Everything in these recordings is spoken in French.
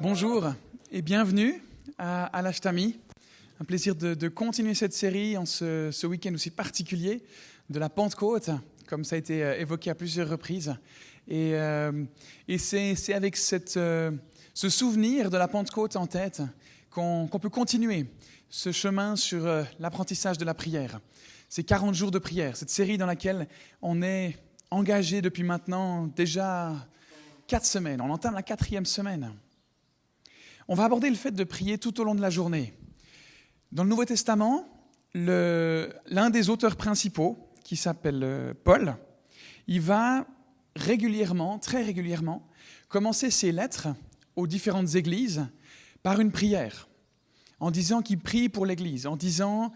Bonjour et bienvenue à, à l'Ashtami. Un plaisir de, continuer cette série en ce, week-end aussi particulier de la Pentecôte, comme ça a été euh, évoqué à plusieurs reprises. Et, euh, c'est avec euh, ce souvenir de la Pentecôte en tête qu'on peut continuer ce chemin sur l'apprentissage de la prière. Ces 40 jours de prière, cette série dans laquelle on est engagé depuis maintenant déjà quatre semaines. On entame la quatrième semaine. On va aborder le fait de prier tout au long de la journée. Dans le Nouveau Testament, l'un des auteurs principaux, qui s'appelle euh, Paul, il va régulièrement, très régulièrement, commencer ses lettres aux différentes églises par une prière, en disant qu'il prie pour l'Église, en disant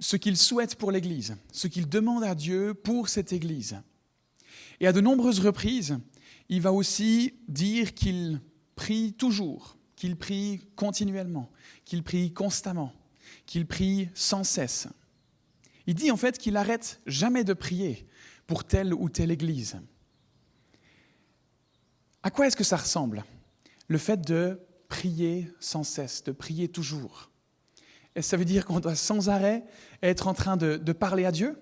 ce qu'il souhaite pour l'Église, ce qu'il demande à Dieu pour cette Église. Et à de nombreuses reprises, il va aussi dire qu'il prie toujours, qu'il prie continuellement, qu'il prie constamment, qu'il prie sans cesse. Il dit en fait qu'il n'arrête jamais de prier pour telle ou telle église. À quoi est-ce que ça ressemble Le fait de prier sans cesse, de prier toujours? Est-ce ça veut dire qu'on doit sans arrêt être en train de, de parler à Dieu?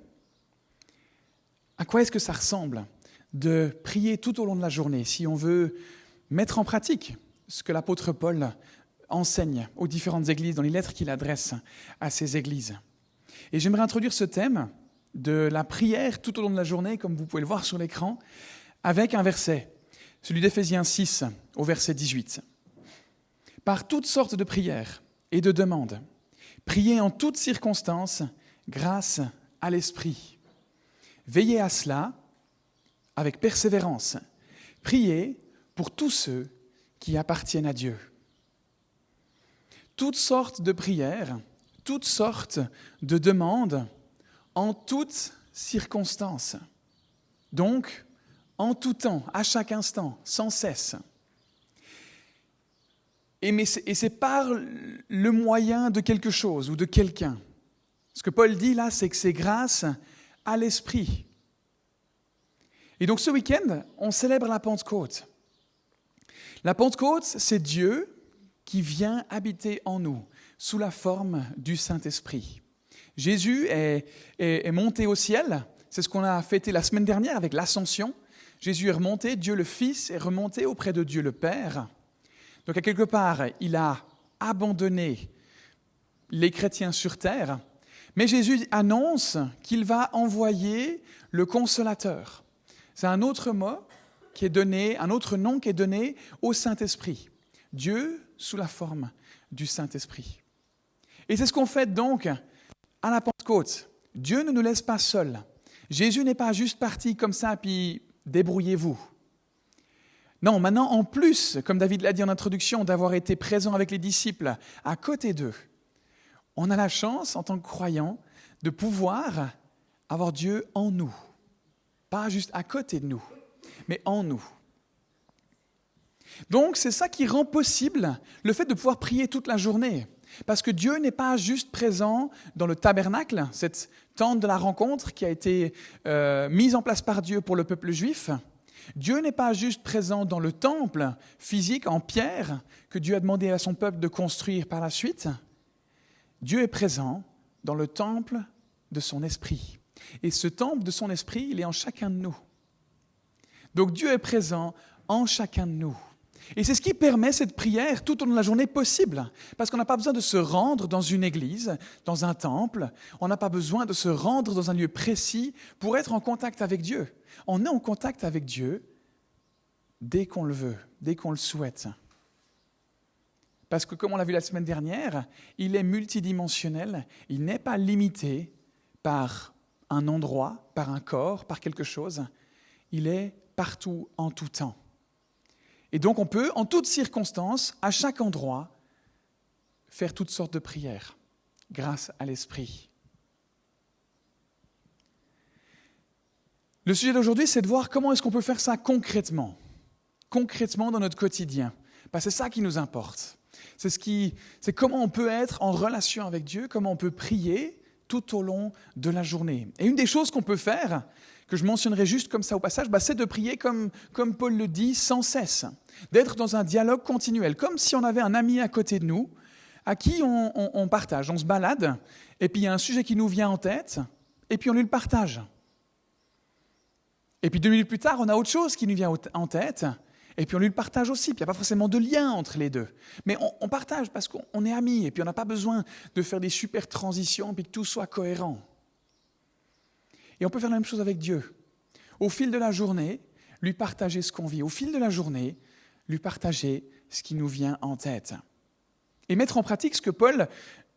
À quoi est-ce que ça ressemble de prier tout au long de la journée si on veut mettre en pratique ce que l'apôtre Paul enseigne aux différentes églises dans les lettres qu'il adresse à ces églises. Et j'aimerais introduire ce thème de la prière tout au long de la journée, comme vous pouvez le voir sur l'écran, avec un verset, celui d'Éphésiens 6 au verset 18. Par toutes sortes de prières et de demandes, priez en toutes circonstances grâce à l'Esprit. Veillez à cela avec persévérance. Priez pour tous ceux qui appartiennent à Dieu. Toutes sortes de prières, toutes sortes de demandes, en toutes circonstances. Donc, en tout temps, à chaque instant, sans cesse. Et, c'est par le moyen de quelque chose ou de quelqu'un. Ce que Paul dit là, c'est que c'est grâce à l'Esprit. Et donc ce week-end, on célèbre la Pentecôte. La Pentecôte, c'est Dieu qui vient habiter en nous sous la forme du Saint-Esprit. Jésus est, monté au ciel, c'est ce qu'on a fêté la semaine dernière avec l'ascension. Jésus est remonté, Dieu le Fils est remonté auprès de Dieu le Père. Donc à quelque part, il a abandonné les chrétiens sur terre, mais Jésus annonce qu'il va envoyer le consolateur. C'est un autre mot qui est donné, un autre nom qui est donné au Saint-Esprit. Dieu sous la forme du Saint-Esprit. Et c'est ce qu'on fait donc à la Pentecôte. Dieu ne nous laisse pas seuls. Jésus n'est pas juste parti comme ça, puis débrouillez-vous. Non, maintenant, en plus, comme David l'a dit en introduction, d'avoir été présent avec les disciples à côté d'eux, on a la chance, en tant que croyants, de pouvoir avoir Dieu en nous. Pas juste à côté de nous, mais en nous. Donc, c'est ça qui rend possible le fait de pouvoir prier toute la journée. Parce que Dieu n'est pas juste présent dans le tabernacle, cette tente de la rencontre qui a été euh, mise en place par Dieu pour le peuple juif. Dieu n'est pas juste présent dans le temple physique en pierre que Dieu a demandé à son peuple de construire par la suite. Dieu est présent dans le temple de son esprit. Et ce temple de son esprit, il est en chacun de nous. Donc Dieu est présent en chacun de nous. Et c'est ce qui permet cette prière tout au long de la journée possible. Parce qu'on n'a pas besoin de se rendre dans une église, dans un temple. On n'a pas besoin de se rendre dans un lieu précis pour être en contact avec Dieu. On est en contact avec Dieu dès qu'on le veut, dès qu'on le souhaite. Parce que comme on l'a vu la semaine dernière, il est multidimensionnel, il n'est pas limité par un endroit, par un corps, par quelque chose. Il est partout, en tout temps. Et donc on peut, en toutes circonstances, à chaque endroit, faire toutes sortes de prières grâce à l'Esprit. Le sujet d'aujourd'hui, c'est de voir comment est-ce qu'on peut faire ça concrètement, concrètement dans notre quotidien. Parce que c'est ça qui nous importe. C'est ce qui, c'est comment on peut être en relation avec Dieu, comment on peut prier tout au long de la journée. Et une des choses qu'on peut faire que je mentionnerai juste comme ça au passage, bah, c'est de prier comme, comme Paul le dit, sans cesse, d'être dans un dialogue continuel, comme si on avait un ami à côté de nous, à qui on, partage, on se balade, et puis il y a un sujet qui nous vient en tête, et puis on lui le partage. Et puis deux minutes plus tard, on a autre chose qui nous vient en tête, et puis on lui le partage aussi. Puis il n'y a pas forcément de lien entre les deux. Mais on, partage parce qu'on est amis, et puis on n'a pas besoin de faire des super transitions, puis que tout soit cohérent. Et on peut faire la même chose avec Dieu. Au fil de la journée, lui partager ce qu'on vit. Au fil de la journée, lui partager ce qui nous vient en tête et mettre en pratique ce que Paul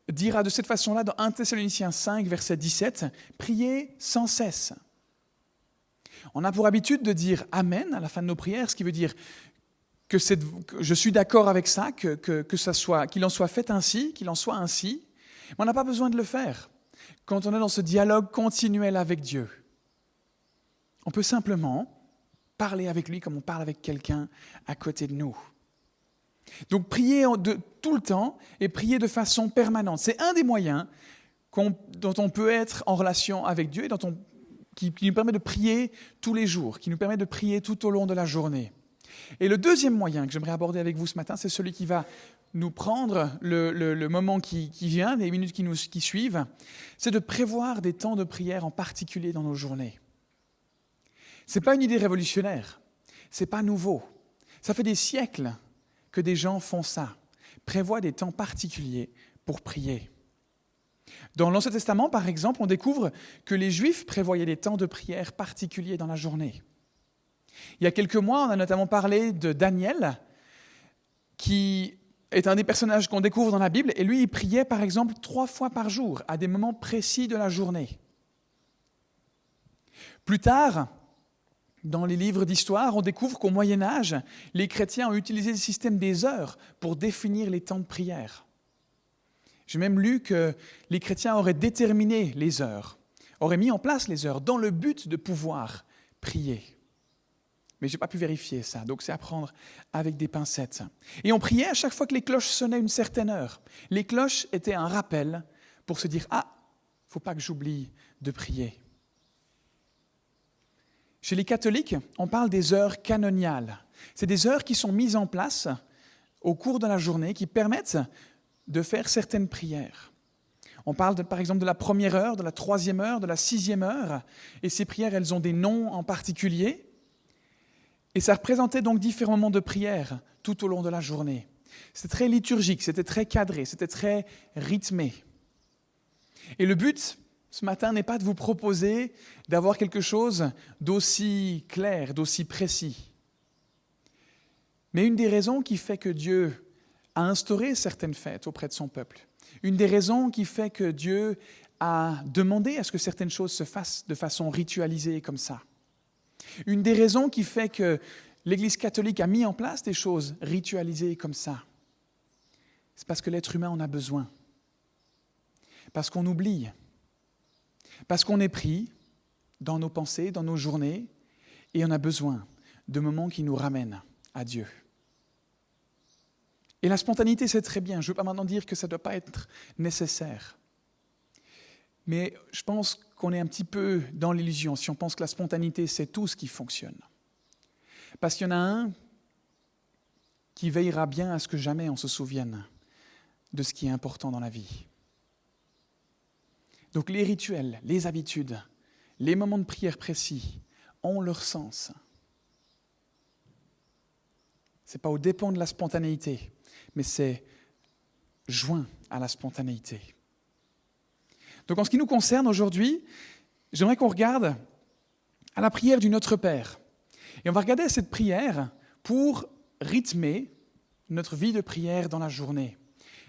dira de cette façon-là dans 1 Thessaloniciens 5, verset 17, priez sans cesse. On a pour habitude de dire Amen à la fin de nos prières, ce qui veut dire que, je suis d'accord avec ça, que, que, ça soit, qu'il en soit fait ainsi, qu'il en soit ainsi. Mais on n'a pas besoin de le faire quand on est dans ce dialogue continuel avec Dieu. On peut simplement parler avec lui comme on parle avec quelqu'un à côté de nous. Donc prier de, tout le temps et prier de façon permanente. C'est un des moyens dont on peut être en relation avec Dieu et dont on, qui, nous permet de prier tous les jours, qui nous permet de prier tout au long de la journée. Et le deuxième moyen que j'aimerais aborder avec vous ce matin, c'est celui qui va nous prendre le, moment qui, vient, les minutes qui, nous, qui suivent, c'est de prévoir des temps de prière en particulier dans nos journées. Ce n'est pas une idée révolutionnaire, ce n'est pas nouveau. Ça fait des siècles que des gens font ça, prévoient des temps particuliers pour prier. Dans l'Ancien Testament, par exemple, on découvre que les Juifs prévoyaient des temps de prière particuliers dans la journée. Il y a quelques mois, on a notamment parlé de Daniel, qui est un des personnages qu'on découvre dans la Bible, et lui, il priait par exemple trois fois par jour, à des moments précis de la journée. Plus tard, dans les livres d'histoire, on découvre qu'au Moyen Âge, les chrétiens ont utilisé le système des heures pour définir les temps de prière. J'ai même lu que les chrétiens auraient déterminé les heures, auraient mis en place les heures dans le but de pouvoir prier. Mais je n'ai pas pu vérifier ça, donc c'est à prendre avec des pincettes. Et on priait à chaque fois que les cloches sonnaient une certaine heure. Les cloches étaient un rappel pour se dire Ah, faut pas que j'oublie de prier. Chez les catholiques, on parle des heures canoniales. C'est des heures qui sont mises en place au cours de la journée qui permettent de faire certaines prières. On parle par exemple de la première heure, de la troisième heure, de la sixième heure, et ces prières, elles ont des noms en particulier. Et ça représentait donc différents moments de prière tout au long de la journée. C'était très liturgique, c'était très cadré, c'était très rythmé. Et le but, ce matin n'est pas de vous proposer d'avoir quelque chose d'aussi clair, d'aussi précis. Mais une des raisons qui fait que Dieu a instauré certaines fêtes auprès de son peuple, une des raisons qui fait que Dieu a demandé à ce que certaines choses se fassent de façon ritualisée comme ça, une des raisons qui fait que l'Église catholique a mis en place des choses ritualisées comme ça, c'est parce que l'être humain en a besoin, parce qu'on oublie. Parce qu'on est pris dans nos pensées, dans nos journées, et on a besoin de moments qui nous ramènent à Dieu. Et la spontanéité, c'est très bien. Je ne veux pas maintenant dire que ça ne doit pas être nécessaire. Mais je pense qu'on est un petit peu dans l'illusion si on pense que la spontanéité, c'est tout ce qui fonctionne. Parce qu'il y en a un qui veillera bien à ce que jamais on se souvienne de ce qui est important dans la vie. Donc les rituels, les habitudes, les moments de prière précis ont leur sens. Ce n'est pas au dépend de la spontanéité, mais c'est joint à la spontanéité. Donc en ce qui nous concerne aujourd'hui, j'aimerais qu'on regarde à la prière du Notre Père. Et on va regarder cette prière pour rythmer notre vie de prière dans la journée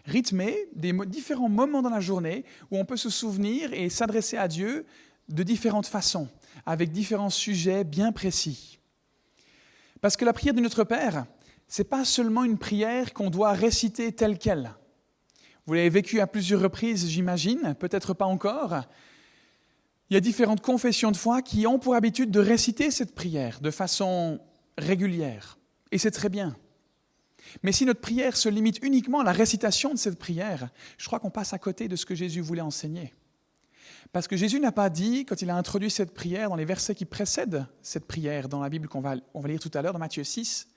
rythmé des différents moments dans la journée où on peut se souvenir et s'adresser à Dieu de différentes façons, avec différents sujets bien précis. Parce que la prière de notre Père, n'est pas seulement une prière qu'on doit réciter telle qu'elle. Vous l'avez vécu à plusieurs reprises, j'imagine, peut-être pas encore. Il y a différentes confessions de foi qui ont pour habitude de réciter cette prière de façon régulière. Et c'est très bien. Mais si notre prière se limite uniquement à la récitation de cette prière, je crois qu'on passe à côté de ce que Jésus voulait enseigner. Parce que Jésus n'a pas dit, quand il a introduit cette prière, dans les versets qui précèdent cette prière dans la Bible qu'on va, on va lire tout à l'heure, dans Matthieu 6,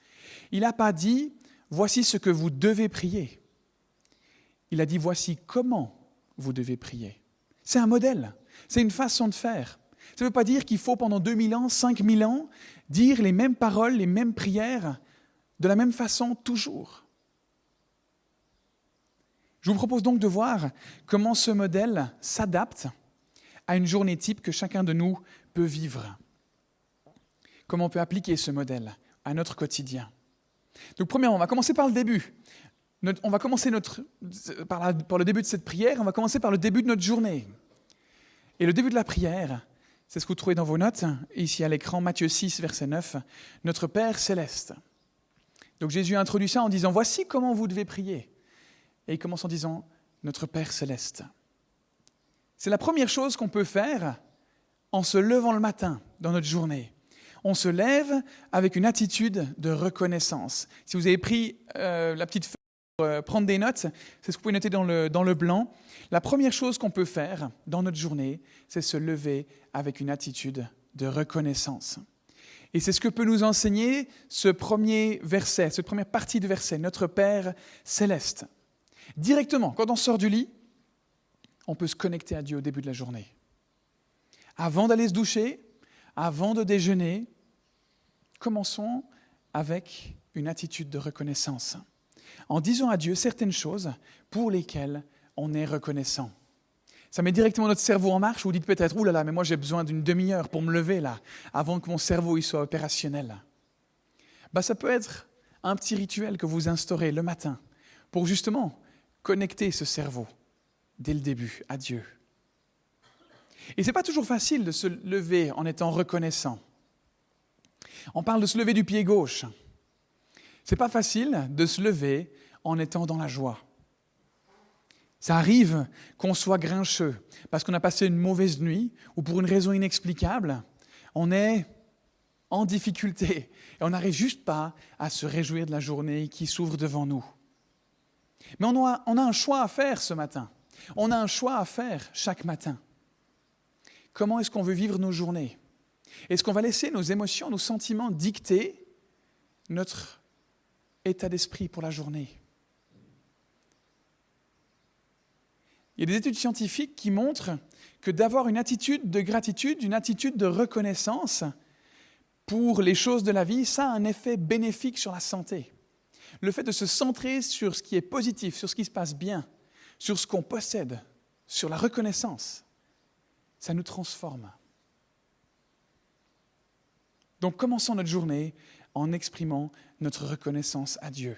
il n'a pas dit, voici ce que vous devez prier. Il a dit, voici comment vous devez prier. C'est un modèle, c'est une façon de faire. Ça ne veut pas dire qu'il faut pendant 2000 ans, 5000 ans, dire les mêmes paroles, les mêmes prières, de la même façon toujours. Je vous propose donc de voir comment ce modèle s'adapte à une journée type que chacun de nous peut vivre. Comment on peut appliquer ce modèle à notre quotidien. Donc premièrement, on va commencer par le début. on va commencer notre, par, par le début de cette prière, on va commencer par le début de notre journée. Et le début de la prière, c'est ce que vous trouvez dans vos notes, ici à l'écran, Matthieu 6, verset 9, Notre Père céleste. Donc Jésus introduit ça en disant, voici comment vous devez prier. Et il commence en disant, Notre Père céleste. C'est la première chose qu'on peut faire en se levant le matin dans notre journée. On se lève avec une attitude de reconnaissance. Si vous avez pris euh, la petite feuille pour euh, prendre des notes, c'est ce que vous pouvez noter dans le, dans le blanc. La première chose qu'on peut faire dans notre journée, c'est se lever avec une attitude de reconnaissance. Et c'est ce que peut nous enseigner ce premier verset, cette première partie du verset, Notre Père céleste. Directement, quand on sort du lit, on peut se connecter à Dieu au début de la journée. Avant d'aller se doucher, avant de déjeuner, commençons avec une attitude de reconnaissance, en disant à Dieu certaines choses pour lesquelles on est reconnaissant. Ça met directement notre cerveau en marche. Vous dites peut-être, oulala, mais moi j'ai besoin d'une demi-heure pour me lever là, avant que mon cerveau y soit opérationnel. Bah, ça peut être un petit rituel que vous instaurez le matin pour justement connecter ce cerveau dès le début à Dieu. Et ce n'est pas toujours facile de se lever en étant reconnaissant. On parle de se lever du pied gauche. Ce n'est pas facile de se lever en étant dans la joie. Ça arrive qu'on soit grincheux parce qu'on a passé une mauvaise nuit ou pour une raison inexplicable, on est en difficulté et on n'arrive juste pas à se réjouir de la journée qui s'ouvre devant nous. Mais on a, on a un choix à faire ce matin. On a un choix à faire chaque matin. Comment est-ce qu'on veut vivre nos journées? Est-ce qu'on va laisser nos émotions, nos sentiments dicter notre état d'esprit pour la journée? Il y a des études scientifiques qui montrent que d'avoir une attitude de gratitude, une attitude de reconnaissance pour les choses de la vie, ça a un effet bénéfique sur la santé. Le fait de se centrer sur ce qui est positif, sur ce qui se passe bien, sur ce qu'on possède, sur la reconnaissance, ça nous transforme. Donc commençons notre journée en exprimant notre reconnaissance à Dieu.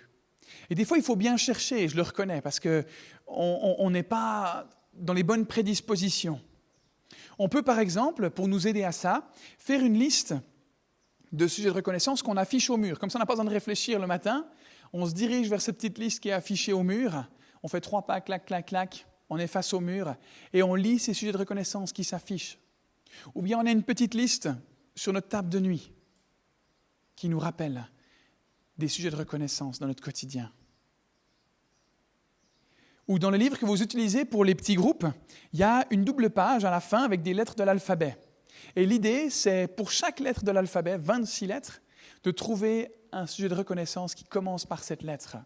Et des fois, il faut bien chercher, je le reconnais, parce qu'on n'est pas dans les bonnes prédispositions. On peut, par exemple, pour nous aider à ça, faire une liste de sujets de reconnaissance qu'on affiche au mur. Comme ça, on n'a pas besoin de réfléchir le matin. On se dirige vers cette petite liste qui est affichée au mur on fait trois pas, clac, clac, clac, on est face au mur et on lit ces sujets de reconnaissance qui s'affichent. Ou bien on a une petite liste sur notre table de nuit qui nous rappelle des sujets de reconnaissance dans notre quotidien. Ou dans le livre que vous utilisez pour les petits groupes, il y a une double page à la fin avec des lettres de l'alphabet. Et l'idée, c'est pour chaque lettre de l'alphabet, 26 lettres, de trouver un sujet de reconnaissance qui commence par cette lettre.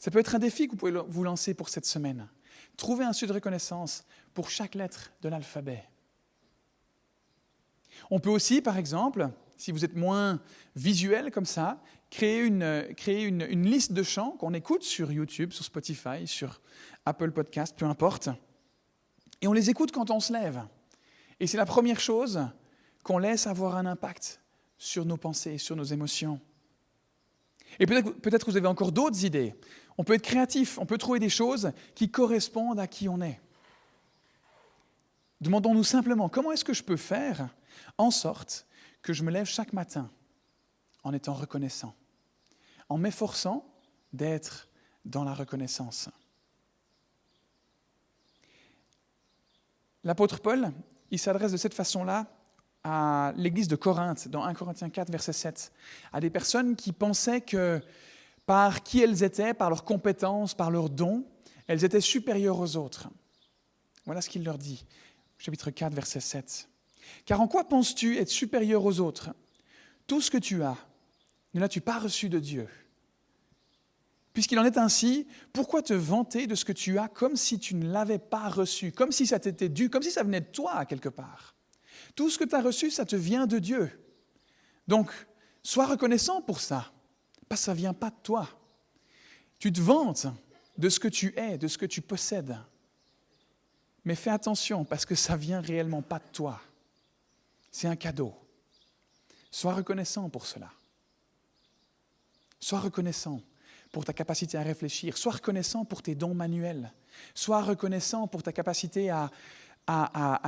Ça peut être un défi que vous pouvez vous lancer pour cette semaine. Trouvez un sujet de reconnaissance pour chaque lettre de l'alphabet. On peut aussi, par exemple, si vous êtes moins visuel comme ça, une, créer une, liste de chants qu'on écoute sur YouTube, sur Spotify, sur Apple Podcast, peu importe. Et on les écoute quand on se lève. Et c'est la première chose qu'on laisse avoir un impact sur nos pensées, sur nos émotions. Et peut-être peut que vous avez encore d'autres idées. On peut être créatif, on peut trouver des choses qui correspondent à qui on est. Demandons-nous simplement comment est-ce que je peux faire en sorte que je me lève chaque matin en étant reconnaissant, en m'efforçant d'être dans la reconnaissance. L'apôtre Paul, il s'adresse de cette façon-là à l'église de Corinthe, dans 1 Corinthiens 4, verset 7, à des personnes qui pensaient que par qui elles étaient, par leurs compétences, par leurs dons, elles étaient supérieures aux autres. Voilà ce qu'il leur dit. chapitre 4, verset 7. Car en quoi penses-tu être supérieur aux autres? Tout ce que tu as, ne l'as-tu pas reçu de Dieu? Puisqu'il en est ainsi, pourquoi te vanter de ce que tu as comme si tu ne l'avais pas reçu, comme si ça t'était dû, comme si ça venait de toi quelque part? Tout ce que tu as reçu, ça te vient de Dieu. Donc, sois reconnaissant pour ça, parce que ça ne vient pas de toi. Tu te vantes de ce que tu es, de ce que tu possèdes. Mais fais attention, parce que ça vient réellement pas de toi. C'est un cadeau. Sois reconnaissant pour cela. Sois reconnaissant pour ta capacité à réfléchir. Sois reconnaissant pour tes dons manuels. Sois reconnaissant pour ta capacité à,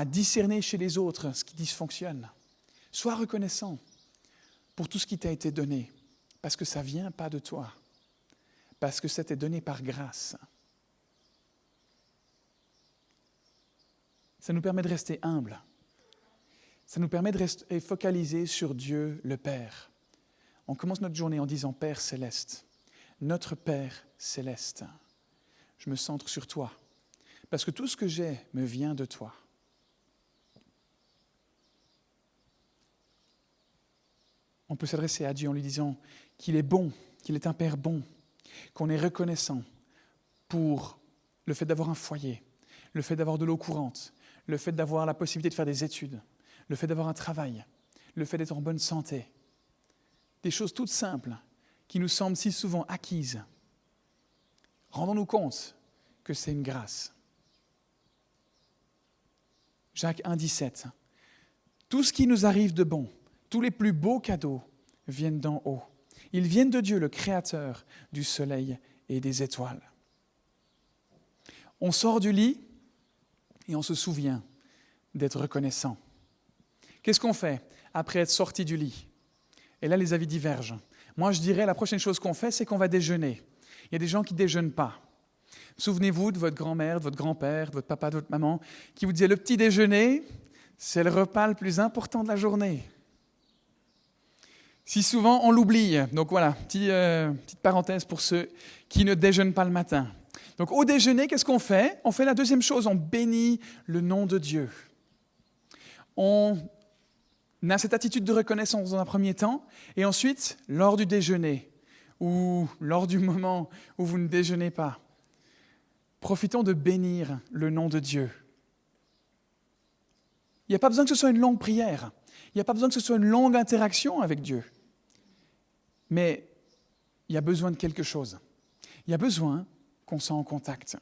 discerner chez les autres ce qui dysfonctionne. Sois reconnaissant pour tout ce qui t'a été donné, parce que ça ne vient pas de toi, parce que ça t'est donné par grâce. Ça nous permet de rester humbles. Ça nous permet de rester focalisés sur Dieu le Père. On commence notre journée en disant Père céleste, notre Père céleste, je me centre sur toi, parce que tout ce que j'ai me vient de toi. On peut s'adresser à Dieu en lui disant qu'il est bon, qu'il est un Père bon, qu'on est reconnaissant pour le fait d'avoir un foyer, le fait d'avoir de l'eau courante, le fait d'avoir la possibilité de faire des études, le fait d'avoir un travail, le fait d'être en bonne santé. Des choses toutes simples qui nous semblent si souvent acquises. Rendons-nous compte que c'est une grâce. Jacques 1, 17. Tout ce qui nous arrive de bon, tous les plus beaux cadeaux viennent d'en haut. Ils viennent de Dieu, le Créateur du soleil et des étoiles. On sort du lit et on se souvient d'être reconnaissant. Qu'est-ce qu'on fait après être sorti du lit? Et là, les avis divergent. Moi, je dirais la prochaine chose qu'on fait, c'est qu'on va déjeuner. Il y a des gens qui ne déjeunent pas. Souvenez-vous de votre grand-mère, de votre grand-père, de votre papa, de votre maman, qui vous disait le petit déjeuner, c'est le repas le plus important de la journée. Si souvent on l'oublie, donc voilà, euh, petite parenthèse pour ceux qui ne déjeunent pas le matin. Donc au déjeuner, qu'est-ce qu'on fait? On fait la deuxième chose, on bénit le nom de Dieu. On a cette attitude de reconnaissance dans un premier temps, et ensuite, lors du déjeuner, ou lors du moment où vous ne déjeunez pas, profitons de bénir le nom de Dieu. Il n'y a pas besoin que ce soit une longue prière, il n'y a pas besoin que ce soit une longue interaction avec Dieu, mais il y a besoin de quelque chose. Il y a besoin qu'on soit en contact.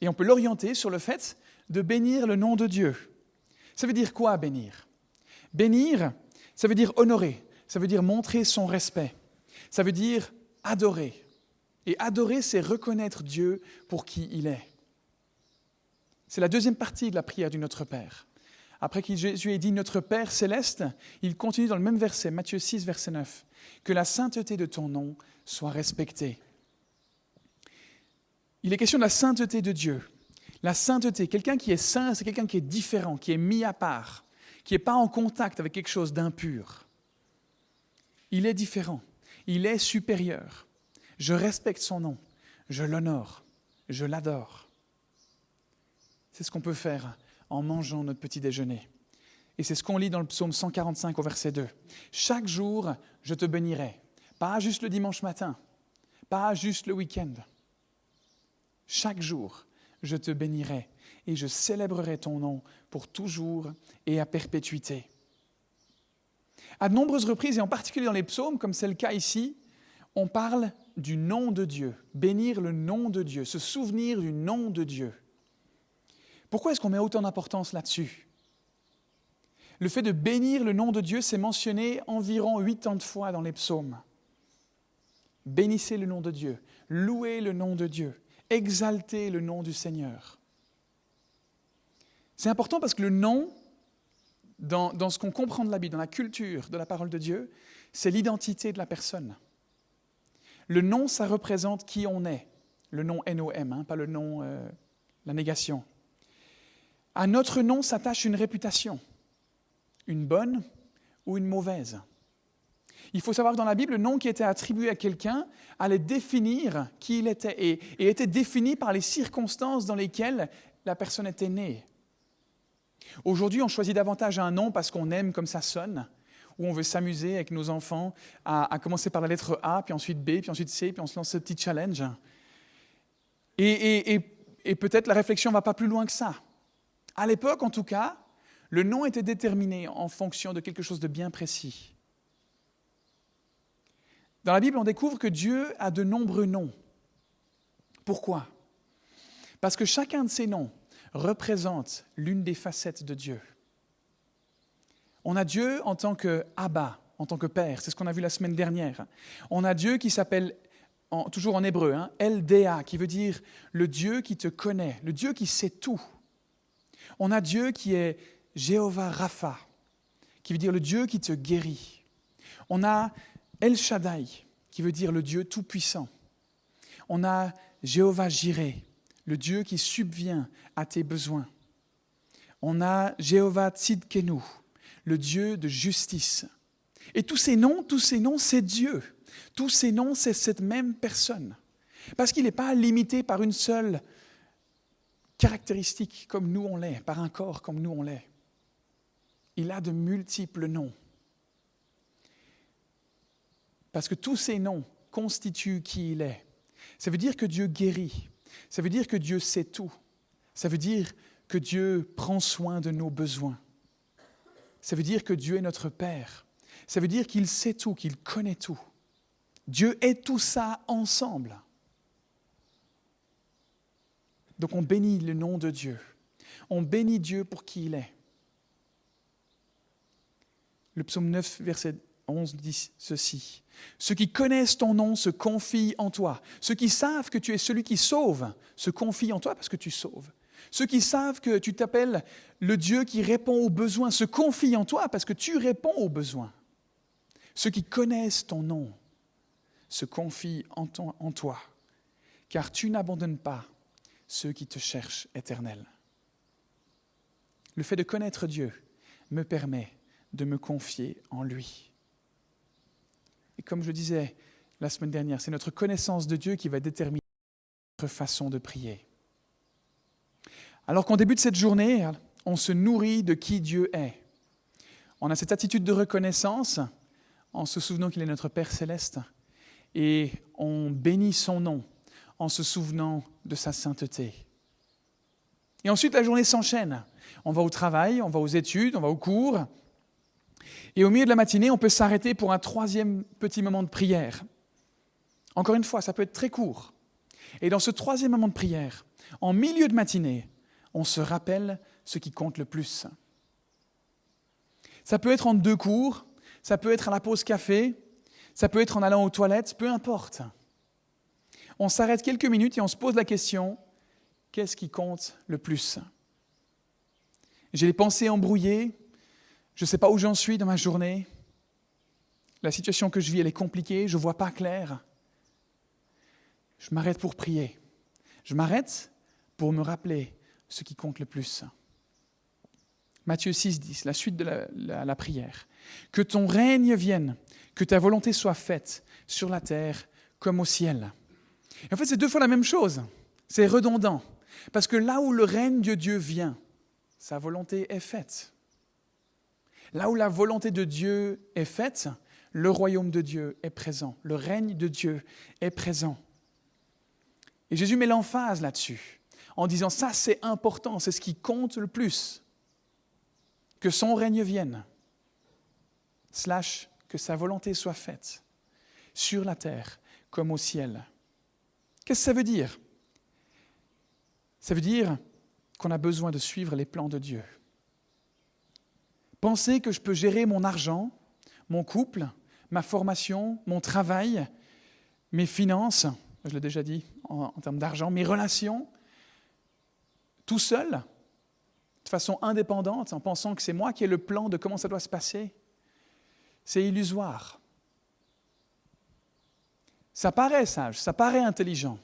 Et on peut l'orienter sur le fait de bénir le nom de Dieu. Ça veut dire quoi bénir? Bénir, ça veut dire honorer, ça veut dire montrer son respect, ça veut dire adorer. Et adorer, c'est reconnaître Dieu pour qui il est. C'est la deuxième partie de la prière du Notre Père. Après que Jésus ait dit Notre Père céleste, il continue dans le même verset, Matthieu 6, verset 9, Que la sainteté de ton nom soit respectée. Il est question de la sainteté de Dieu. La sainteté, quelqu'un qui est saint, c'est quelqu'un qui est différent, qui est mis à part qui n'est pas en contact avec quelque chose d'impur. Il est différent, il est supérieur. Je respecte son nom, je l'honore, je l'adore. C'est ce qu'on peut faire en mangeant notre petit déjeuner. Et c'est ce qu'on lit dans le psaume 145 au verset 2. Chaque jour, je te bénirai. Pas juste le dimanche matin, pas juste le week-end. Chaque jour, je te bénirai et je célébrerai ton nom pour toujours et à perpétuité. À de nombreuses reprises, et en particulier dans les psaumes, comme c'est le cas ici, on parle du nom de Dieu, bénir le nom de Dieu, se souvenir du nom de Dieu. Pourquoi est-ce qu'on met autant d'importance là-dessus? Le fait de bénir le nom de Dieu, c'est mentionné environ 80 fois dans les psaumes. Bénissez le nom de Dieu, louez le nom de Dieu, exaltez le nom du Seigneur. C'est important parce que le nom, dans, ce qu'on comprend de la Bible, dans la culture de la parole de Dieu, c'est l'identité de la personne. Le nom, ça représente qui on est. Le nom N-O-M, hein, pas le nom, euh, la négation. À notre nom s'attache une réputation, une bonne ou une mauvaise. Il faut savoir que dans la Bible, le nom qui était attribué à quelqu'un allait définir qui il était et, était défini par les circonstances dans lesquelles la personne était née. Aujourd'hui, on choisit davantage un nom parce qu'on aime comme ça sonne, ou on veut s'amuser avec nos enfants à, commencer par la lettre A, puis ensuite B, puis ensuite C, puis on se lance ce petit challenge. Et, et peut-être la réflexion ne va pas plus loin que ça. À l'époque, en tout cas, le nom était déterminé en fonction de quelque chose de bien précis. Dans la Bible, on découvre que Dieu a de nombreux noms. Pourquoi? Parce que chacun de ces noms représente l'une des facettes de Dieu. On a Dieu en tant que Abba, en tant que Père, c'est ce qu'on a vu la semaine dernière. On a Dieu qui s'appelle, toujours en hébreu, hein, LDA, qui veut dire le Dieu qui te connaît, le Dieu qui sait tout. On a Dieu qui est Jéhovah Rapha, qui veut dire le Dieu qui te guérit. On a El Shaddai, qui veut dire le Dieu tout-puissant. On a Jéhovah Jireh, le Dieu qui subvient à tes besoins. On a Jéhovah Tzidkenu, le Dieu de justice. Et tous ces noms, tous ces noms, c'est Dieu. Tous ces noms, c'est cette même personne. Parce qu'il n'est pas limité par une seule caractéristique comme nous on l'est, par un corps comme nous on l'est. Il a de multiples noms. Parce que tous ces noms constituent qui il est. Ça veut dire que Dieu guérit. Ça veut dire que Dieu sait tout. Ça veut dire que Dieu prend soin de nos besoins. Ça veut dire que Dieu est notre Père. Ça veut dire qu'il sait tout, qu'il connaît tout. Dieu est tout ça ensemble. Donc on bénit le nom de Dieu. On bénit Dieu pour qui il est. Le psaume 9, verset 11 dit ceci. Ceux qui connaissent ton nom se confient en toi. Ceux qui savent que tu es celui qui sauve se confient en toi parce que tu sauves. Ceux qui savent que tu t'appelles le Dieu qui répond aux besoins se confient en toi parce que tu réponds aux besoins. Ceux qui connaissent ton nom se confient en, en toi, car tu n'abandonnes pas ceux qui te cherchent éternel. Le fait de connaître Dieu me permet de me confier en lui. Et comme je disais la semaine dernière, c'est notre connaissance de Dieu qui va déterminer notre façon de prier. Alors qu'en début de cette journée, on se nourrit de qui Dieu est. On a cette attitude de reconnaissance en se souvenant qu'il est notre Père céleste et on bénit son nom en se souvenant de sa sainteté. Et ensuite, la journée s'enchaîne. On va au travail, on va aux études, on va au cours, et au milieu de la matinée, on peut s'arrêter pour un troisième petit moment de prière. Encore une fois, ça peut être très court. Et dans ce troisième moment de prière, en milieu de matinée, on se rappelle ce qui compte le plus. Ça peut être en deux cours, ça peut être à la pause café, ça peut être en allant aux toilettes, peu importe. On s'arrête quelques minutes et on se pose la question, qu'est-ce qui compte le plus? J'ai les pensées embrouillées, je ne sais pas où j'en suis dans ma journée. La situation que je vis, elle est compliquée, je ne vois pas clair. Je m'arrête pour prier. Je m'arrête pour me rappeler ce qui compte le plus. Matthieu 6, 10, la suite de la, prière. Que ton règne vienne, que ta volonté soit faite sur la terre comme au ciel. En fait, c'est deux fois la même chose. C'est redondant. Parce que là où le règne de Dieu vient, sa volonté est faite. Là où la volonté de Dieu est faite, le royaume de Dieu est présent, le règne de Dieu est présent. Et Jésus met l'emphase là-dessus, en disant, ça c'est important, c'est ce qui compte le plus, que son règne vienne, slash, que sa volonté soit faite, sur la terre comme au ciel. Qu'est-ce que ça veut dire? Ça veut dire qu'on a besoin de suivre les plans de Dieu. Penser que je peux gérer mon argent, mon couple, ma formation, mon travail, mes finances, je l'ai déjà dit en, termes d'argent, mes relations, tout seul, de façon indépendante, en pensant que c'est moi qui ai le plan de comment ça doit se passer, c'est illusoire. Ça paraît sage, ça paraît intelligent,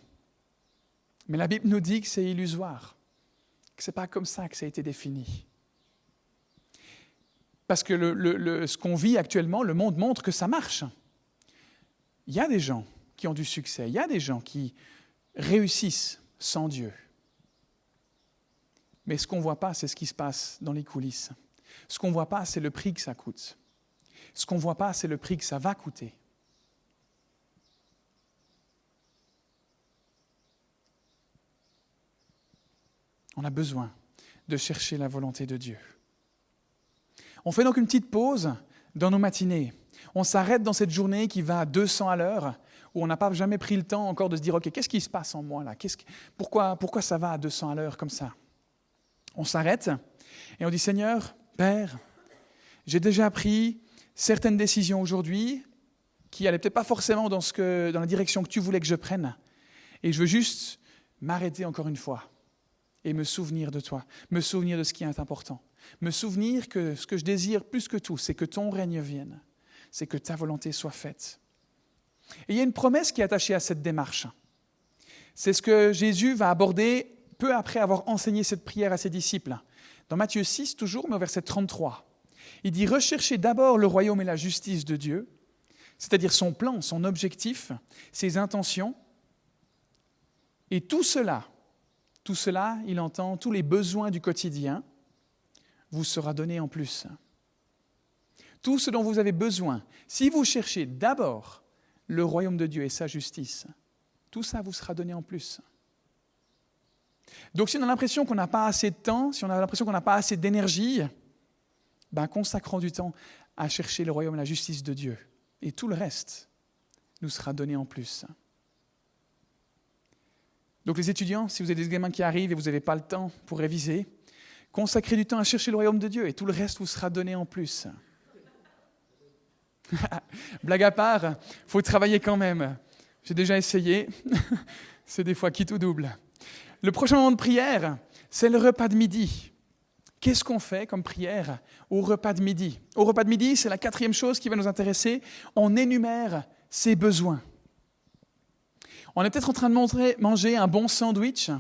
mais la Bible nous dit que c'est illusoire, que ce n'est pas comme ça que ça a été défini. Parce que ce qu'on vit actuellement, le monde montre que ça marche. Il y a des gens qui ont du succès, il y a des gens qui réussissent sans Dieu. Mais ce qu'on ne voit pas, c'est ce qui se passe dans les coulisses. Ce qu'on ne voit pas, c'est le prix que ça coûte. Ce qu'on ne voit pas, c'est le prix que ça va coûter. On a besoin de chercher la volonté de Dieu. On fait donc une petite pause dans nos matinées. On s'arrête dans cette journée qui va à 200 à l'heure, où on n'a pas jamais pris le temps encore de se dire, OK, qu'est-ce qui se passe en moi là? Pourquoi, pourquoi ça va à 200 à l'heure comme ça? On s'arrête et on dit, Seigneur, Père, j'ai déjà pris certaines décisions aujourd'hui qui n'allaient peut-être pas forcément que, dans la direction que tu voulais que je prenne. Et je veux juste m'arrêter encore une fois et me souvenir de toi, me souvenir de ce qui est important, me souvenir que ce que je désire plus que tout, c'est que ton règne vienne, c'est que ta volonté soit faite. Et il y a une promesse qui est attachée à cette démarche. C'est ce que Jésus va aborder peu après avoir enseigné cette prière à ses disciples. Dans Matthieu 6, toujours, mais au verset 33. Il dit Recherchez d'abord le royaume et la justice de Dieu, c'est-à-dire son plan, son objectif, ses intentions, et tout cela tout cela, il entend, tous les besoins du quotidien, vous sera donné en plus. Tout ce dont vous avez besoin, si vous cherchez d'abord le royaume de Dieu et sa justice, tout ça vous sera donné en plus. Donc si on a l'impression qu'on n'a pas assez de temps, si on a l'impression qu'on n'a pas assez d'énergie, ben consacrons du temps à chercher le royaume et la justice de Dieu. Et tout le reste nous sera donné en plus. Donc les étudiants, si vous avez des gamins qui arrivent et vous n'avez pas le temps pour réviser, consacrez du temps à chercher le royaume de Dieu et tout le reste vous sera donné en plus. Blague à part, faut travailler quand même. J'ai déjà essayé. c'est des fois qui tout double. Le prochain moment de prière, c'est le repas de midi. Qu'est-ce qu'on fait comme prière au repas de midi? Au repas de midi, c'est la quatrième chose qui va nous intéresser. On énumère ses besoins. On est peut-être en train de manger un bon sandwich,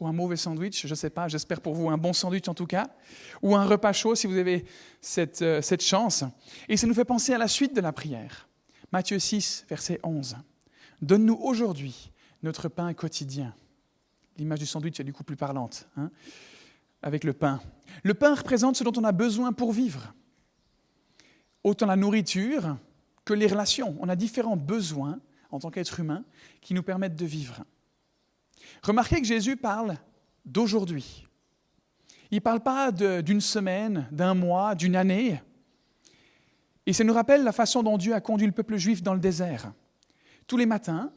ou un mauvais sandwich, je ne sais pas, j'espère pour vous un bon sandwich en tout cas, ou un repas chaud si vous avez cette, euh, cette chance. Et ça nous fait penser à la suite de la prière. Matthieu 6, verset 11. Donne-nous aujourd'hui notre pain quotidien. L'image du sandwich est du coup plus parlante, hein, avec le pain. Le pain représente ce dont on a besoin pour vivre. Autant la nourriture que les relations. On a différents besoins en tant qu'être humain qui nous permettent de vivre. Remarquez que Jésus parle d'aujourd'hui. Il ne parle pas d'une semaine, d'un mois, d'une année. Et ça nous rappelle la façon dont Dieu a conduit le peuple juif dans le désert. Tous les matins,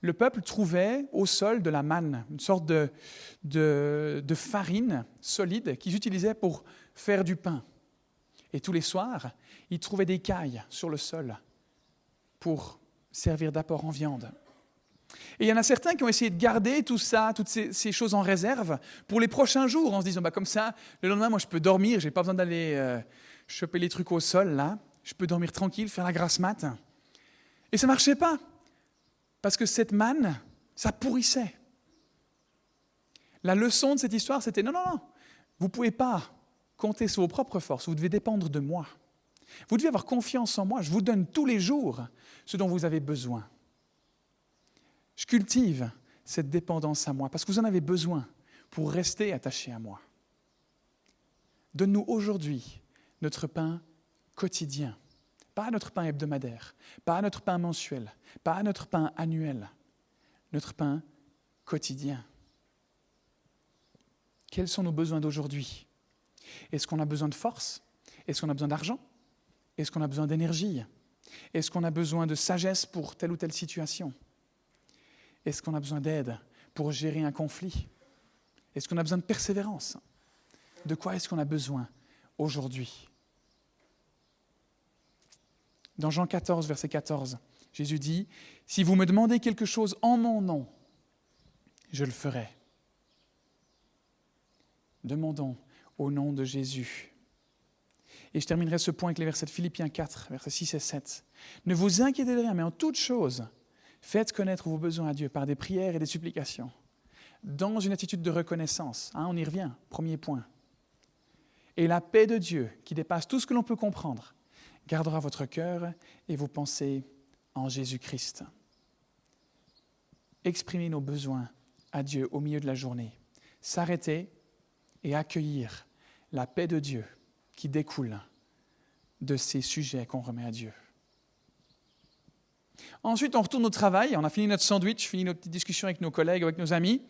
le peuple trouvait au sol de la manne, une sorte de, farine solide qu'ils utilisaient pour faire du pain. Et tous les soirs, ils trouvaient des cailles sur le sol pour servir d'apport en viande. Et il y en a certains qui ont essayé de garder tout ça, toutes ces, choses en réserve pour les prochains jours, en se disant, bah, comme ça, le lendemain, moi, je peux dormir, je n'ai pas besoin d'aller euh, choper les trucs au sol, là. Je peux dormir tranquille, faire la grasse mat. Et ça marchait pas, parce que cette manne, ça pourrissait. La leçon de cette histoire, c'était, non, non, non, vous pouvez pas compter sur vos propres forces, vous devez dépendre de moi. Vous devez avoir confiance en moi. Je vous donne tous les jours ce dont vous avez besoin. Je cultive cette dépendance à moi parce que vous en avez besoin pour rester attaché à moi. Donne-nous aujourd'hui notre pain quotidien, pas notre pain hebdomadaire, pas notre pain mensuel, pas notre pain annuel, notre pain quotidien. Quels sont nos besoins d'aujourd'hui? Est-ce qu'on a besoin de force? Est-ce qu'on a besoin d'argent? Est-ce qu'on a besoin d'énergie? Est-ce qu'on a besoin de sagesse pour telle ou telle situation? Est-ce qu'on a besoin d'aide pour gérer un conflit? Est-ce qu'on a besoin de persévérance? De quoi est-ce qu'on a besoin aujourd'hui? Dans Jean 14, verset 14, Jésus dit, Si vous me demandez quelque chose en mon nom, je le ferai. Demandons au nom de Jésus. Et je terminerai ce point avec les versets de Philippiens 4, versets 6 et 7. Ne vous inquiétez de rien, mais en toute chose, faites connaître vos besoins à Dieu par des prières et des supplications, dans une attitude de reconnaissance. Hein, on y revient, premier point. Et la paix de Dieu, qui dépasse tout ce que l'on peut comprendre, gardera votre cœur et vos pensées en Jésus-Christ. Exprimez nos besoins à Dieu au milieu de la journée. S'arrêter et accueillir la paix de Dieu qui découle de ces sujets qu'on remet à Dieu. Ensuite, on retourne au travail, on a fini notre sandwich, fini notre petite discussion avec nos collègues, avec nos amis,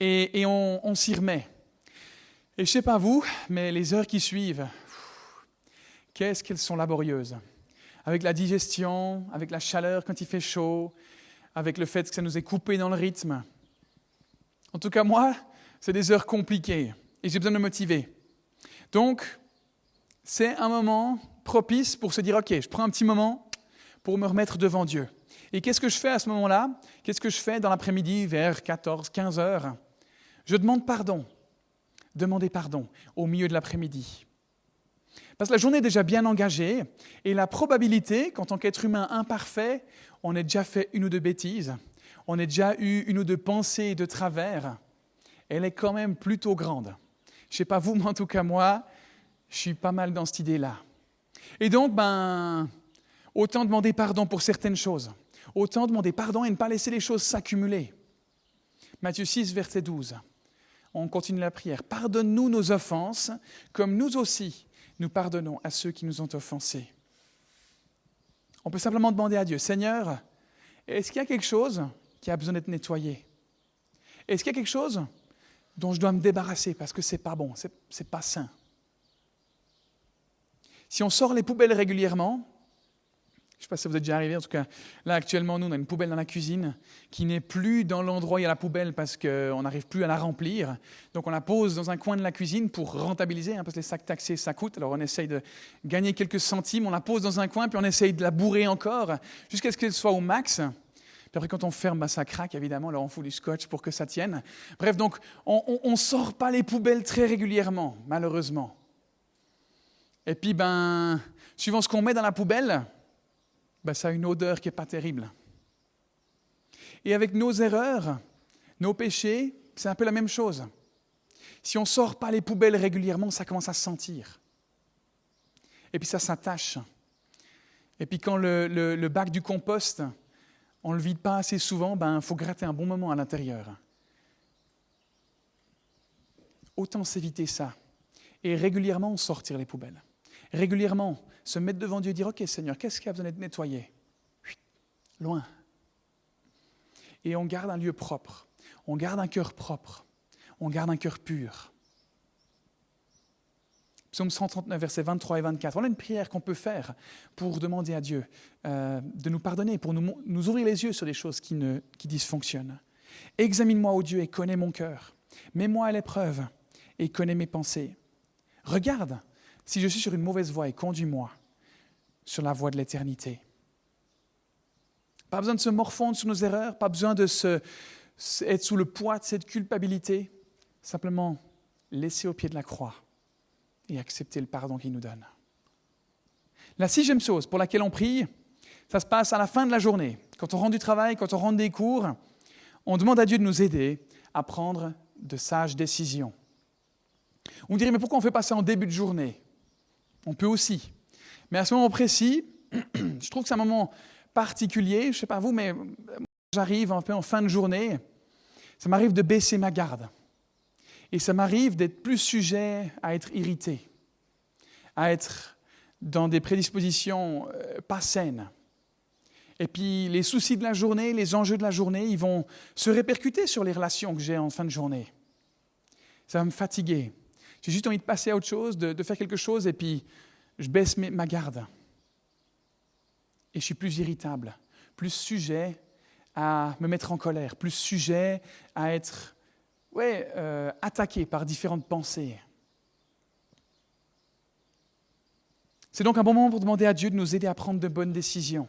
et, on, on s'y remet. Et je ne sais pas vous, mais les heures qui suivent, qu'est-ce qu'elles sont laborieuses. Avec la digestion, avec la chaleur quand il fait chaud, avec le fait que ça nous est coupé dans le rythme. En tout cas, moi, c'est des heures compliquées et j'ai besoin de me motiver. Donc, c'est un moment propice pour se dire, OK, je prends un petit moment pour me remettre devant Dieu. Et qu'est-ce que je fais à ce moment-là? Qu'est-ce que je fais dans l'après-midi vers 14, 15 heures? Je demande pardon. Demandez pardon au milieu de l'après-midi. Parce que la journée est déjà bien engagée et la probabilité qu'en tant qu'être humain imparfait, on ait déjà fait une ou deux bêtises, on ait déjà eu une ou deux pensées de travers, elle est quand même plutôt grande. Je ne sais pas vous, mais en tout cas moi, je suis pas mal dans cette idée-là. Et donc, ben, autant demander pardon pour certaines choses, autant demander pardon et ne pas laisser les choses s'accumuler. Matthieu 6, verset 12. On continue la prière. Pardonne-nous nos offenses, comme nous aussi nous pardonnons à ceux qui nous ont offensés. On peut simplement demander à Dieu, Seigneur, est-ce qu'il y a quelque chose qui a besoin d'être nettoyé? Est-ce qu'il y a quelque chose dont je dois me débarrasser parce que ce n'est pas bon, ce n'est pas sain? Si on sort les poubelles régulièrement, je ne sais pas si vous est déjà arrivé, en tout cas, là actuellement, nous, on a une poubelle dans la cuisine qui n'est plus dans l'endroit où il y a la poubelle parce qu'on n'arrive plus à la remplir. Donc on la pose dans un coin de la cuisine pour rentabiliser, hein, parce que les sacs taxés, ça coûte. Alors on essaye de gagner quelques centimes, on la pose dans un coin, puis on essaye de la bourrer encore jusqu'à ce qu'elle soit au max. Puis après, quand on ferme, bah, ça craque, évidemment. Alors on fout du scotch pour que ça tienne. Bref, donc on ne sort pas les poubelles très régulièrement, malheureusement. Et puis, ben, suivant ce qu'on met dans la poubelle, ben, ça a une odeur qui n'est pas terrible. Et avec nos erreurs, nos péchés, c'est un peu la même chose. Si on ne sort pas les poubelles régulièrement, ça commence à sentir. Et puis ça s'attache. Et puis quand le, bac du compost, on ne le vide pas assez souvent, il ben, faut gratter un bon moment à l'intérieur. Autant s'éviter ça. Et régulièrement sortir les poubelles. Régulièrement se mettre devant Dieu et dire, OK Seigneur, qu'est-ce qui a besoin d'être nettoyé? Loin. Et on garde un lieu propre, on garde un cœur propre, on garde un cœur pur. Psaume 139, versets 23 et 24. Voilà une prière qu'on peut faire pour demander à Dieu euh, de nous pardonner, pour nous, ouvrir les yeux sur les choses qui, ne, qui dysfonctionnent. Examine-moi, ô Dieu, et connais mon cœur. Mets-moi à l'épreuve et connais mes pensées. Regarde si je suis sur une mauvaise voie conduis-moi sur la voie de l'éternité. Pas besoin de se morfondre sur nos erreurs, pas besoin de se, être sous le poids de cette culpabilité. Simplement laisser au pied de la croix et accepter le pardon qu'il nous donne. La sixième chose pour laquelle on prie, ça se passe à la fin de la journée. Quand on rentre du travail, quand on rentre des cours, on demande à Dieu de nous aider à prendre de sages décisions. On dirait, mais pourquoi on fait pas ça en début de journée? On peut aussi. Mais à ce moment précis, je trouve que c'est un moment particulier. Je ne sais pas vous, mais j'arrive un peu en fin de journée. Ça m'arrive de baisser ma garde. Et ça m'arrive d'être plus sujet à être irrité, à être dans des prédispositions euh, pas saines. Et puis les soucis de la journée, les enjeux de la journée, ils vont se répercuter sur les relations que j'ai en fin de journée. Ça va me fatiguer. J'ai juste envie de passer à autre chose, de, faire quelque chose, et puis je baisse ma garde. Et je suis plus irritable, plus sujet à me mettre en colère, plus sujet à être ouais, euh, attaqué par différentes pensées. C'est donc un bon moment pour demander à Dieu de nous aider à prendre de bonnes décisions.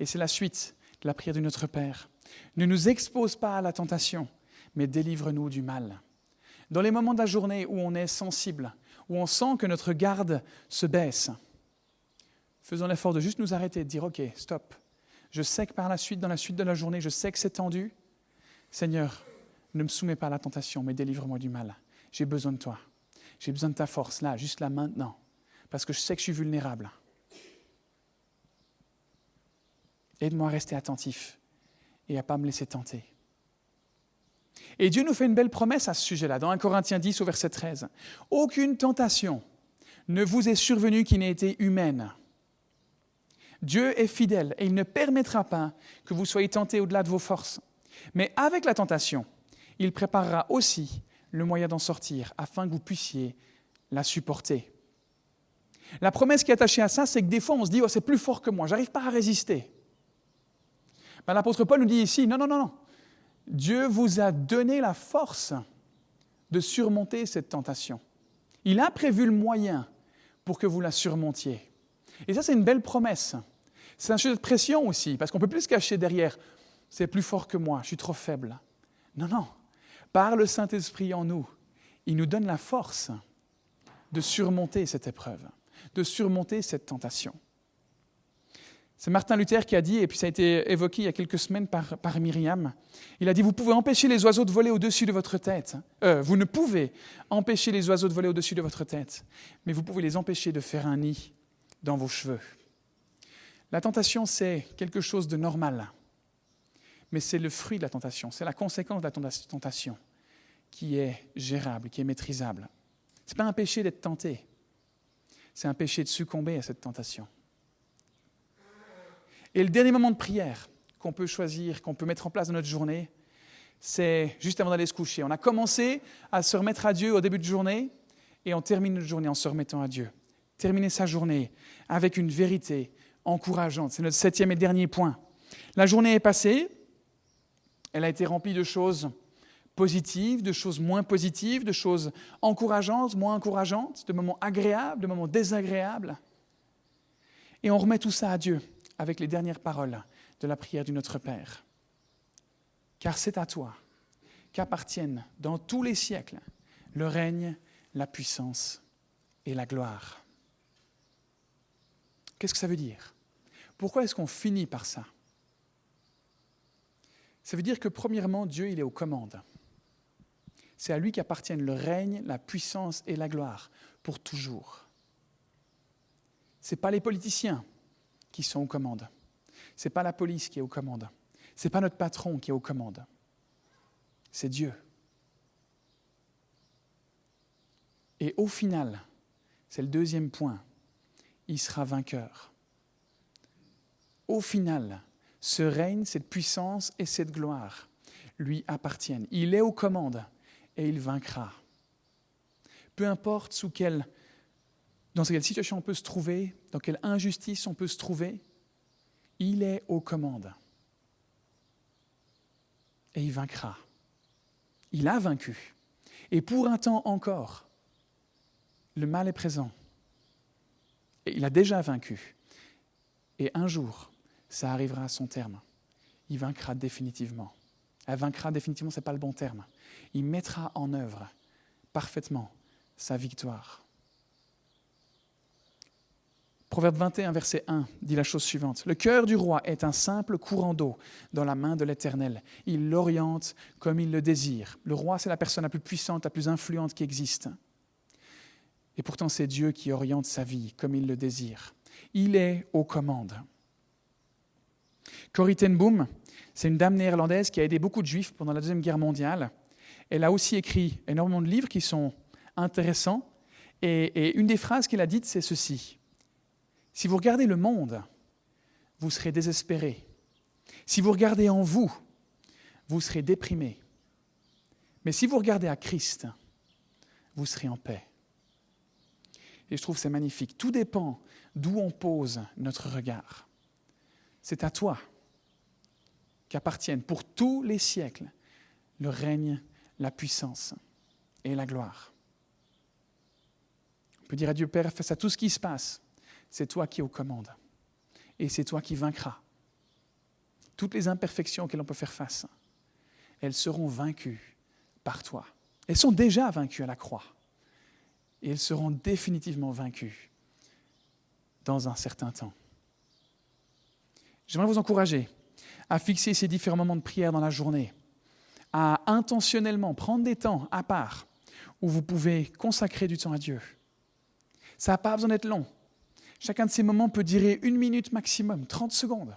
Et c'est la suite de la prière de notre Père. Ne nous expose pas à la tentation, mais délivre-nous du mal. Dans les moments de la journée où on est sensible, où on sent que notre garde se baisse, faisons l'effort de juste nous arrêter de dire, OK, stop. Je sais que par la suite, dans la suite de la journée, je sais que c'est tendu. Seigneur, ne me soumets pas à la tentation, mais délivre-moi du mal. J'ai besoin de toi. J'ai besoin de ta force là, juste là, maintenant. Parce que je sais que je suis vulnérable. Aide-moi à rester attentif et à ne pas me laisser tenter. Et Dieu nous fait une belle promesse à ce sujet-là, dans 1 Corinthiens 10 au verset 13. Aucune tentation ne vous est survenue qui n'ait été humaine. Dieu est fidèle et il ne permettra pas que vous soyez tentés au-delà de vos forces. Mais avec la tentation, il préparera aussi le moyen d'en sortir afin que vous puissiez la supporter. La promesse qui est attachée à ça, c'est que des fois on se dit oh, c'est plus fort que moi, j'arrive pas à résister. Ben, L'apôtre Paul nous dit ici non, non, non, non. Dieu vous a donné la force de surmonter cette tentation. Il a prévu le moyen pour que vous la surmontiez. Et ça, c'est une belle promesse. C'est un sujet de pression aussi, parce qu'on ne peut plus se cacher derrière c'est plus fort que moi, je suis trop faible. Non, non. Par le Saint-Esprit en nous, il nous donne la force de surmonter cette épreuve, de surmonter cette tentation. C'est Martin Luther qui a dit, et puis ça a été évoqué il y a quelques semaines par, par Myriam, il a dit, vous pouvez empêcher les oiseaux de voler au-dessus de votre tête. Euh, vous ne pouvez empêcher les oiseaux de voler au-dessus de votre tête, mais vous pouvez les empêcher de faire un nid dans vos cheveux. La tentation, c'est quelque chose de normal, mais c'est le fruit de la tentation, c'est la conséquence de la tentation qui est gérable, qui est maîtrisable. Ce n'est pas un péché d'être tenté, c'est un péché de succomber à cette tentation. Et le dernier moment de prière qu'on peut choisir, qu'on peut mettre en place dans notre journée, c'est juste avant d'aller se coucher. On a commencé à se remettre à Dieu au début de journée et on termine notre journée en se remettant à Dieu. Terminer sa journée avec une vérité encourageante. C'est notre septième et dernier point. La journée est passée, elle a été remplie de choses positives, de choses moins positives, de choses encourageantes, moins encourageantes, de moments agréables, de moments désagréables. Et on remet tout ça à Dieu avec les dernières paroles de la prière du Notre Père. Car c'est à toi qu'appartiennent dans tous les siècles le règne, la puissance et la gloire. Qu'est-ce que ça veut dire? Pourquoi est-ce qu'on finit par ça? Ça veut dire que premièrement, Dieu, il est aux commandes. C'est à lui qu'appartiennent le règne, la puissance et la gloire pour toujours. Ce n'est pas les politiciens, qui sont aux commandes. Ce n'est pas la police qui est aux commandes. Ce n'est pas notre patron qui est aux commandes. C'est Dieu. Et au final, c'est le deuxième point, il sera vainqueur. Au final, ce règne, cette puissance et cette gloire lui appartiennent. Il est aux commandes et il vaincra. Peu importe sous quelle dans quelle situation on peut se trouver, dans quelle injustice on peut se trouver, il est aux commandes. Et il vaincra. Il a vaincu. Et pour un temps encore, le mal est présent. Et il a déjà vaincu. Et un jour, ça arrivera à son terme. Il vaincra définitivement. Elle vaincra définitivement, ce n'est pas le bon terme. Il mettra en œuvre parfaitement sa victoire. Proverbe 21, verset 1 dit la chose suivante. Le cœur du roi est un simple courant d'eau dans la main de l'Éternel. Il l'oriente comme il le désire. Le roi, c'est la personne la plus puissante, la plus influente qui existe. Et pourtant, c'est Dieu qui oriente sa vie comme il le désire. Il est aux commandes. Corrie ten Boom, c'est une dame néerlandaise qui a aidé beaucoup de juifs pendant la Deuxième Guerre mondiale. Elle a aussi écrit énormément de livres qui sont intéressants. Et, et une des phrases qu'elle a dites, c'est ceci. Si vous regardez le monde, vous serez désespéré. Si vous regardez en vous, vous serez déprimé. Mais si vous regardez à Christ, vous serez en paix. Et je trouve c'est magnifique. Tout dépend d'où on pose notre regard. C'est à toi qu'appartiennent pour tous les siècles le règne, la puissance et la gloire. On peut dire à Dieu Père, face à tout ce qui se passe, c'est toi qui es aux commandes. Et c'est toi qui vaincras. Toutes les imperfections auxquelles on peut faire face, elles seront vaincues par toi. Elles sont déjà vaincues à la croix. Et elles seront définitivement vaincues dans un certain temps. J'aimerais vous encourager à fixer ces différents moments de prière dans la journée, à intentionnellement prendre des temps à part où vous pouvez consacrer du temps à Dieu. Ça n'a pas besoin d'être long. Chacun de ces moments peut durer une minute maximum, 30 secondes.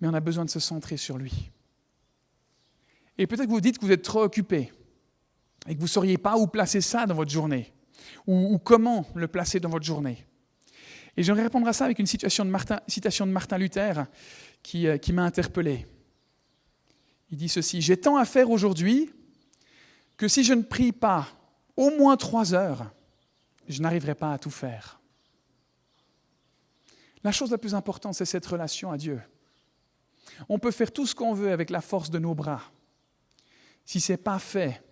Mais on a besoin de se centrer sur lui. Et peut-être que vous dites que vous êtes trop occupé et que vous ne sauriez pas où placer ça dans votre journée ou, comment le placer dans votre journée. Et j'aimerais répondre à ça avec une citation de Martin, Luther euh, qui m'a interpellé. Il dit ceci, J'ai tant à faire aujourd'hui que si je ne prie pas au moins trois heures, je n'arriverai pas à tout faire. La chose la plus importante, c'est cette relation à Dieu. On peut faire tout ce qu'on veut avec la force de nos bras. Si ce n'est pas fait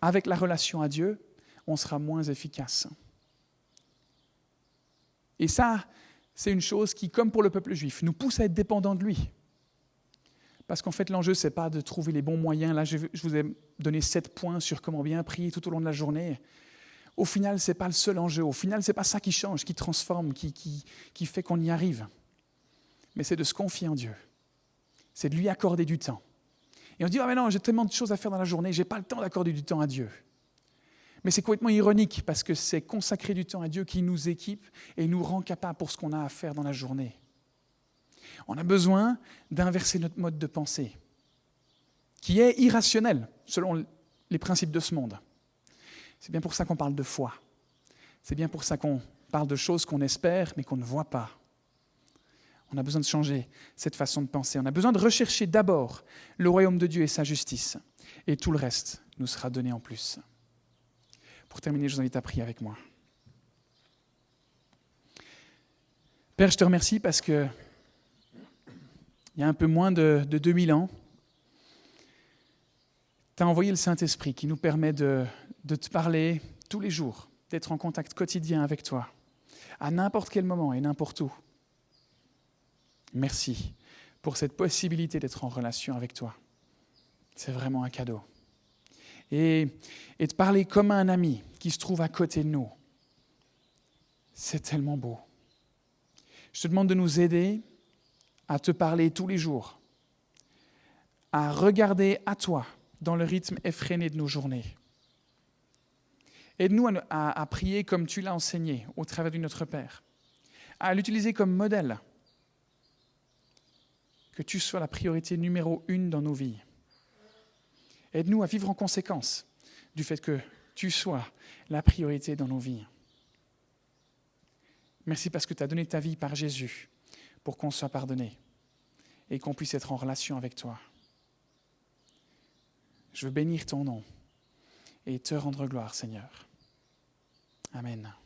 avec la relation à Dieu, on sera moins efficace. Et ça, c'est une chose qui, comme pour le peuple juif, nous pousse à être dépendants de lui. Parce qu'en fait, l'enjeu, ce n'est pas de trouver les bons moyens. Là, je vous ai donné sept points sur comment bien prier tout au long de la journée. Au final, ce n'est pas le seul enjeu. Au final, ce n'est pas ça qui change, qui transforme, qui, qui, qui fait qu'on y arrive. Mais c'est de se confier en Dieu. C'est de lui accorder du temps. Et on dit, ah mais non, j'ai tellement de choses à faire dans la journée, je n'ai pas le temps d'accorder du temps à Dieu. Mais c'est complètement ironique parce que c'est consacrer du temps à Dieu qui nous équipe et nous rend capables pour ce qu'on a à faire dans la journée. On a besoin d'inverser notre mode de pensée, qui est irrationnel selon les principes de ce monde. C'est bien pour ça qu'on parle de foi. C'est bien pour ça qu'on parle de choses qu'on espère mais qu'on ne voit pas. On a besoin de changer cette façon de penser. On a besoin de rechercher d'abord le royaume de Dieu et sa justice. Et tout le reste nous sera donné en plus. Pour terminer, je vous invite à prier avec moi. Père, je te remercie parce que il y a un peu moins de, de 2000 ans, tu as envoyé le Saint-Esprit qui nous permet de, de te parler tous les jours, d'être en contact quotidien avec toi, à n'importe quel moment et n'importe où. Merci pour cette possibilité d'être en relation avec toi. C'est vraiment un cadeau. Et, et de parler comme un ami qui se trouve à côté de nous. C'est tellement beau. Je te demande de nous aider à te parler tous les jours, à regarder à toi dans le rythme effréné de nos journées. Aide-nous à, prier comme tu l'as enseigné au travers de notre Père, à l'utiliser comme modèle que tu sois la priorité numéro une dans nos vies. Aide-nous à vivre en conséquence du fait que tu sois la priorité dans nos vies. Merci parce que tu as donné ta vie par Jésus pour qu'on soit pardonné et qu'on puisse être en relation avec toi. Je veux bénir ton nom et te rendre gloire, Seigneur. Amen.